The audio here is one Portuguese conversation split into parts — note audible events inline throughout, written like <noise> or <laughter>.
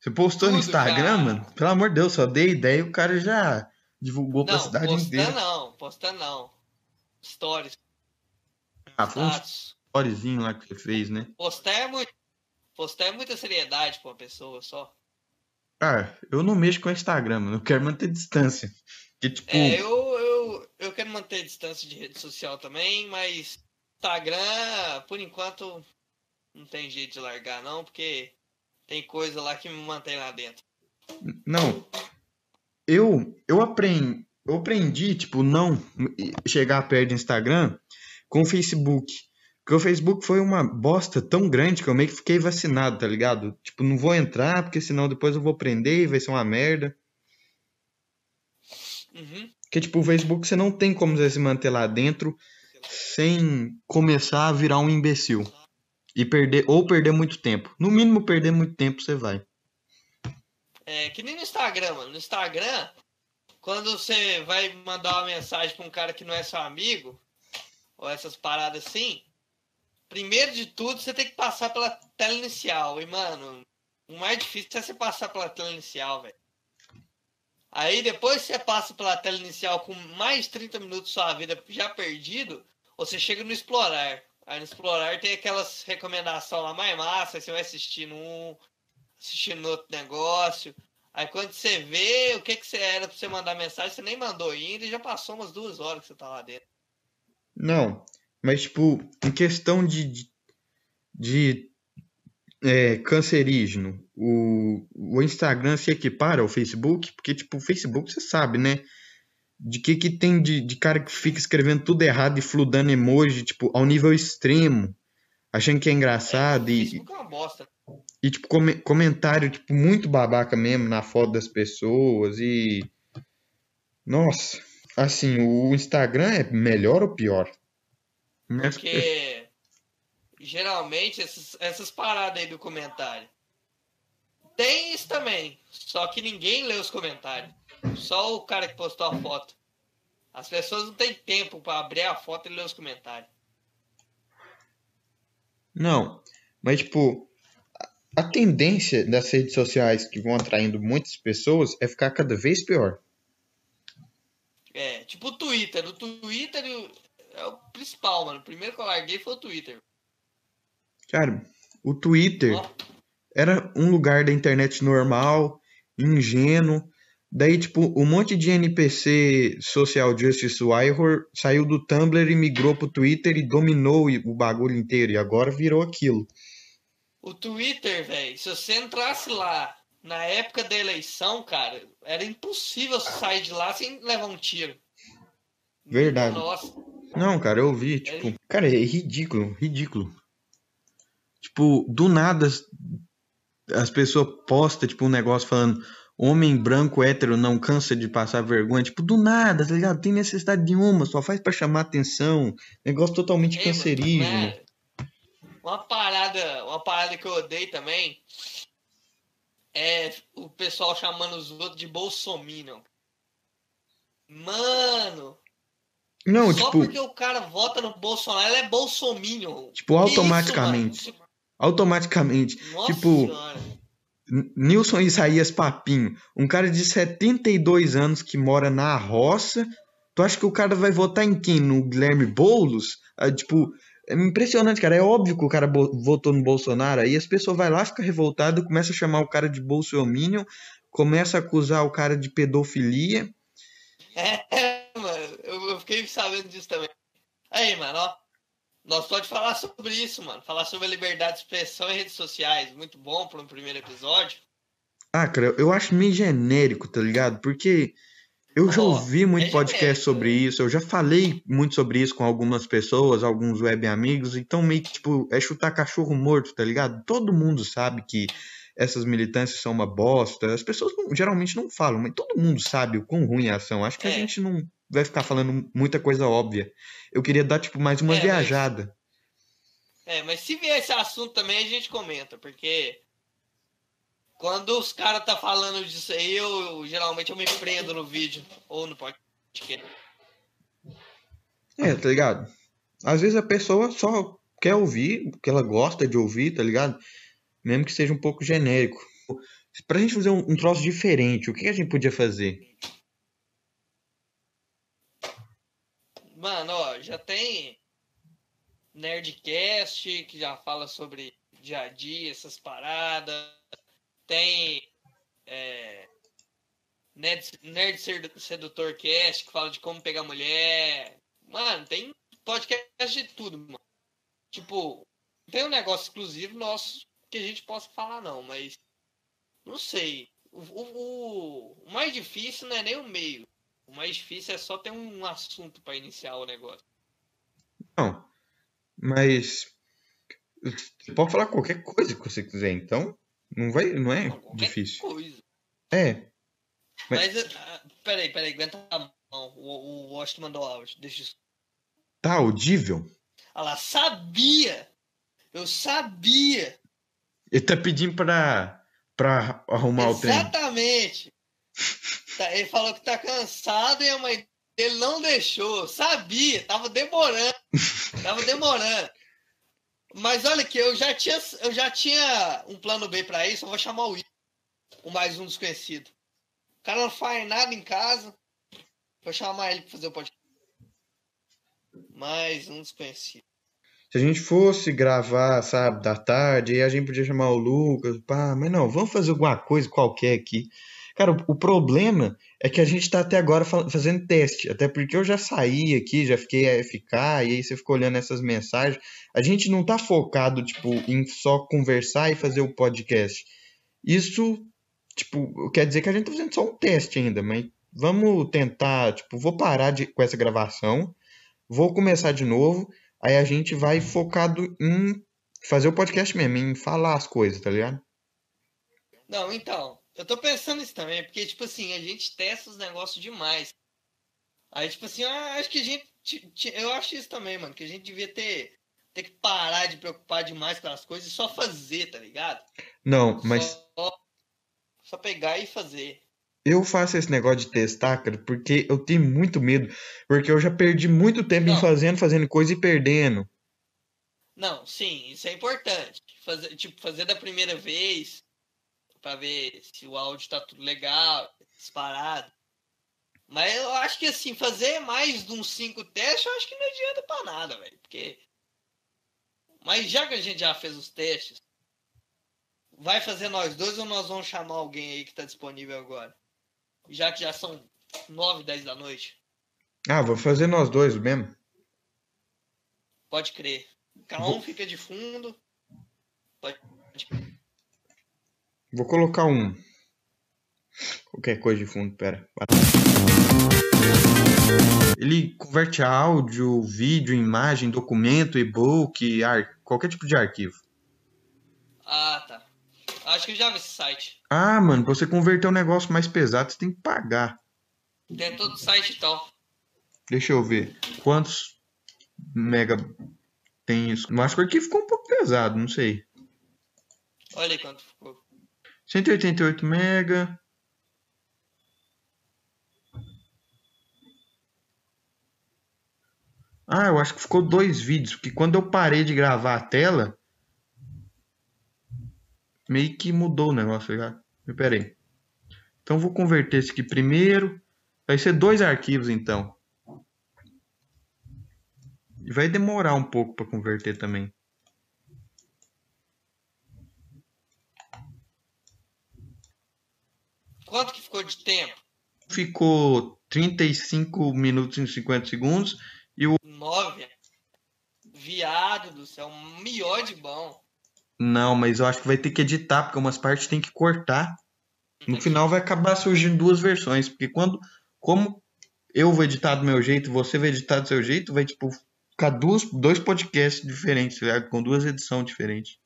Você postou Tudo, no Instagram, cara. mano? Pelo amor de Deus, só dei ideia e o cara já divulgou pra Não, cidade postando inteira. não, postando não. Stories, Ah, foi um storyzinho lá que você fez, né? Postar é muito. Postar é muita seriedade pra uma pessoa só. Cara, eu não mexo com Instagram, mano. Eu quero manter distância. Porque, tipo, É, eu, eu, eu quero manter distância de rede social também, mas Instagram, por enquanto, não tem jeito de largar não, porque tem coisa lá que me mantém lá dentro. não. Eu, eu aprendi, eu aprendi, tipo, não chegar perto do Instagram com o Facebook. Porque o Facebook foi uma bosta tão grande que eu meio que fiquei vacinado, tá ligado? Tipo, não vou entrar, porque senão depois eu vou prender e vai ser uma merda. Uhum. Porque, tipo, o Facebook você não tem como você se manter lá dentro sem começar a virar um imbecil. E perder, ou perder muito tempo. No mínimo, perder muito tempo você vai. É que nem no Instagram, mano. No Instagram, quando você vai mandar uma mensagem pra um cara que não é seu amigo, ou essas paradas assim, primeiro de tudo você tem que passar pela tela inicial. E, mano, o mais difícil é você passar pela tela inicial, velho. Aí depois você passa pela tela inicial com mais de 30 minutos da sua vida já perdido, você chega no explorar. Aí no explorar tem aquelas recomendações lá mais massa, aí você vai assistindo um, assistindo outro negócio. Aí quando você vê o que, que você era pra você mandar mensagem, você nem mandou ainda e já passou umas duas horas que você tá lá dentro. Não, mas, tipo, em questão de, de, de, é, cancerígeno, o, o Instagram se equipara ao Facebook, porque, tipo, o Facebook você sabe, né? De que que tem de, de cara que fica escrevendo tudo errado e fludando emoji, tipo, ao nível extremo, achando que é engraçado o e, Facebook é uma bosta. e tipo, come- comentário, tipo, muito babaca mesmo na foto das pessoas e... Nossa, assim, o Instagram é melhor ou pior? Né? Porque geralmente essas, essas paradas aí do comentário. Tem isso também. Só que ninguém lê os comentários. Só o cara que postou a foto. As pessoas não têm tempo pra abrir a foto e ler os comentários. Não, mas tipo, a- tendência das redes sociais que vão atraindo muitas pessoas é ficar cada vez pior. É, tipo o Twitter. O Twitter é o principal, mano. O primeiro que eu larguei foi o Twitter. Cara, o Twitter Ó, era um lugar da internet normal, ingênuo. Daí, tipo, um monte de NPC Social Justice Warrior saiu do Tumblr e migrou pro Twitter e dominou o bagulho inteiro. E agora virou aquilo. O Twitter, velho, se você entrasse lá na época da eleição, cara, era impossível você sair de lá sem levar um tiro. Verdade. Nossa. Não, cara, eu vi, tipo, cara, é ridículo, ridículo. Tipo, do nada as, as pessoas postam, tipo, um negócio falando homem branco hétero não cansa de passar vergonha, tipo, do nada, tá ligado? Tem necessidade nenhuma, só faz pra chamar atenção. Negócio totalmente Ei, mano, cancerígeno. né? Uma parada, uma parada que eu odeio também é o pessoal chamando os outros de bolsominion. Mano, Não, só tipo, porque o cara vota no Bolsonaro, ele é bolsominion. tipo, automaticamente. Isso, mano? Automaticamente. Nossa Tipo, senhora. Nilson Isaías Papinho, um cara de 72 anos que mora na roça. Tu acha que o cara vai votar em quem? No Guilherme Boulos? Ah, tipo, é impressionante, cara. É óbvio que o cara votou no Bolsonaro. Aí as pessoas vai lá, fica revoltada, começa a chamar o cara de bolsominion, começa a acusar o cara de pedofilia. É, mano, eu, eu fiquei sabendo disso também. Aí, mano, ó. Nós pode falar sobre isso, mano. Falar sobre a liberdade de expressão em redes sociais. Muito bom para um primeiro episódio. Ah, cara, eu acho meio genérico, tá ligado? Porque eu já ouvi muito é podcast sobre isso, eu já falei muito sobre isso com algumas pessoas, alguns web amigos, então meio que, tipo, é chutar cachorro morto, tá ligado? Todo mundo sabe que essas militâncias são uma bosta, as pessoas não- geralmente não falam, mas todo mundo sabe o quão ruim é a ação. Acho que a É. gente não vai ficar falando muita coisa óbvia. Eu queria dar, tipo, mais uma É, mas- viajada. É, mas se vier esse assunto também, a gente comenta, porque quando os caras tá falando disso aí, eu, geralmente eu me prendo no vídeo ou no podcast. É, tá ligado? Às vezes a pessoa só quer ouvir o que ela gosta de ouvir, tá ligado? Mesmo que seja um pouco genérico. Pra gente fazer um, um troço diferente, o que a gente podia fazer? Mano, ó, já tem Nerdcast, que já fala sobre dia a dia, essas paradas. Tem é, Nerd, Nerd Sedutor Cast, que fala de como pegar mulher. Mano, tem podcast de tudo, mano. Tipo, tem um negócio exclusivo nosso que a gente possa falar, não, mas. Não sei. O, o, o mais difícil não é nem o meio. O mais difícil é só ter um assunto para iniciar o negócio. Não, mas. Você pode falar qualquer coisa que você quiser, então. Não, vai, não é Não, difícil. Coisa. É. Mas, ah, peraí, peraí, aguenta a mão. O, o Washington mandou áudio. Deixa eu. Tá audível? Ah lá, sabia! Eu sabia! Ele tá pedindo pra, pra arrumar o trem. Exatamente! Tá, ele falou que tá cansado e a mãe dele não deixou. Sabia, tava demorando. <laughs> Tava demorando. Mas olha que eu já tinha, eu já tinha um plano B pra isso, eu vou chamar o Will, o mais um desconhecido. O cara não faz nada em casa. Vou chamar ele pra fazer o podcast. Mais um desconhecido. Se a gente fosse gravar, sabe, da tarde, aí a gente podia chamar o Lucas, pá, mas não, vamos fazer alguma coisa qualquer aqui. Cara, o, problema é que a gente tá até agora fa- fazendo teste, até porque eu já saí aqui, já fiquei AFK, e aí você ficou olhando essas mensagens. A gente não tá focado, tipo, em só conversar e fazer o podcast. Isso, tipo, quer dizer que a gente tá fazendo só um teste ainda, mas vamos tentar, tipo, vou parar de, com essa gravação, vou começar de novo, aí a gente vai focado em fazer o podcast mesmo, em falar as coisas, tá ligado? Não, então, eu tô pensando isso também, porque, tipo assim, a gente testa os negócios demais. Aí, tipo assim, eu acho que a gente. Eu acho isso também, mano, que a gente devia ter, ter que parar de preocupar demais com as coisas e só fazer, tá ligado? Não, mas Só, só pegar e fazer. eu faço esse negócio de testar, cara, porque eu tenho muito medo, porque eu já perdi muito tempo em Não. fazendo, fazendo coisa e perdendo. Não, sim, isso é importante. Fazer, tipo, fazer da primeira vez pra ver se o áudio tá tudo legal, disparado. Mas eu acho que assim, fazer mais de uns cinco testes, eu acho que não adianta pra nada, velho. Porque. Mas já que a gente já fez os testes, vai fazer nós dois ou nós vamos chamar alguém aí que tá disponível agora? Já que já são nove, dez da noite. Ah, vou fazer nós dois mesmo. Pode crer. Cada um fica de fundo. Pode Vou colocar um. Qualquer coisa de fundo, pera. Ele converte áudio, vídeo, imagem, documento, e-book, ar... qualquer tipo de arquivo. Ah, tá. Acho que eu já vi esse site. Ah, mano, pra você converter um negócio mais pesado, você tem que pagar. Tem todo o site então. Deixa eu ver. Quantos mega tem isso? Mas acho que o arquivo ficou um pouco pesado, não sei. Olha aí quanto ficou. 188 mega. Ah, eu acho que ficou dois vídeos, porque quando eu parei de gravar a tela, meio que mudou o negócio, tá ligado? Mas Pera aí. Então vou converter esse aqui primeiro. Vai ser dois arquivos então. E vai demorar um pouco para converter também. Quanto que ficou de tempo? Ficou 35 minutos e 50 segundos. Nove. Viado do céu, um melhor de bom. Não, mas eu acho que vai ter que editar, porque umas partes tem que cortar. No final vai acabar surgindo duas versões, porque quando como eu vou editar do meu jeito, você vai editar do seu jeito, vai tipo ficar duas, dois podcasts diferentes, tá com duas edições diferentes.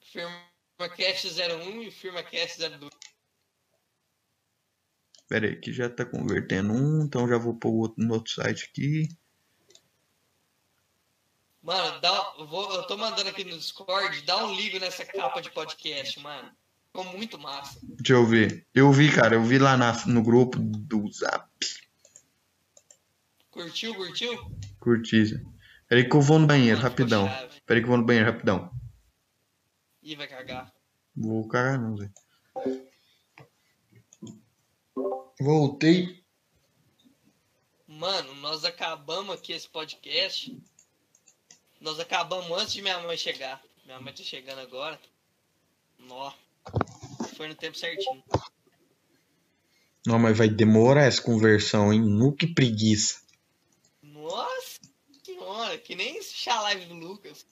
FirmaCast 01 e FirmaCast 02. Pera aí, que já tá convertendo um, então já vou pôr o outro, no outro site aqui. Mano, dá, eu vou, eu tô mandando aqui no Discord, dá um ligo nessa capa de podcast, mano. Ficou muito massa. Deixa eu ver. Eu vi, cara, eu vi lá na, no grupo do Zap. Curtiu, curtiu? Curti. Zé. Pera aí que eu vou no banheiro, Mano, rapidão. chave. Pera aí que eu vou no banheiro, rapidão. Ih, vai cagar. Vou cagar não, Zé. Voltei. Mano, nós acabamos aqui esse podcast. Nós acabamos antes de minha mãe chegar. Minha mãe tá chegando agora. Nó. Foi no tempo certinho. Não, mas vai demorar essa conversão, hein? Nu que preguiça. Nossa senhora, que nem esse live do Lucas.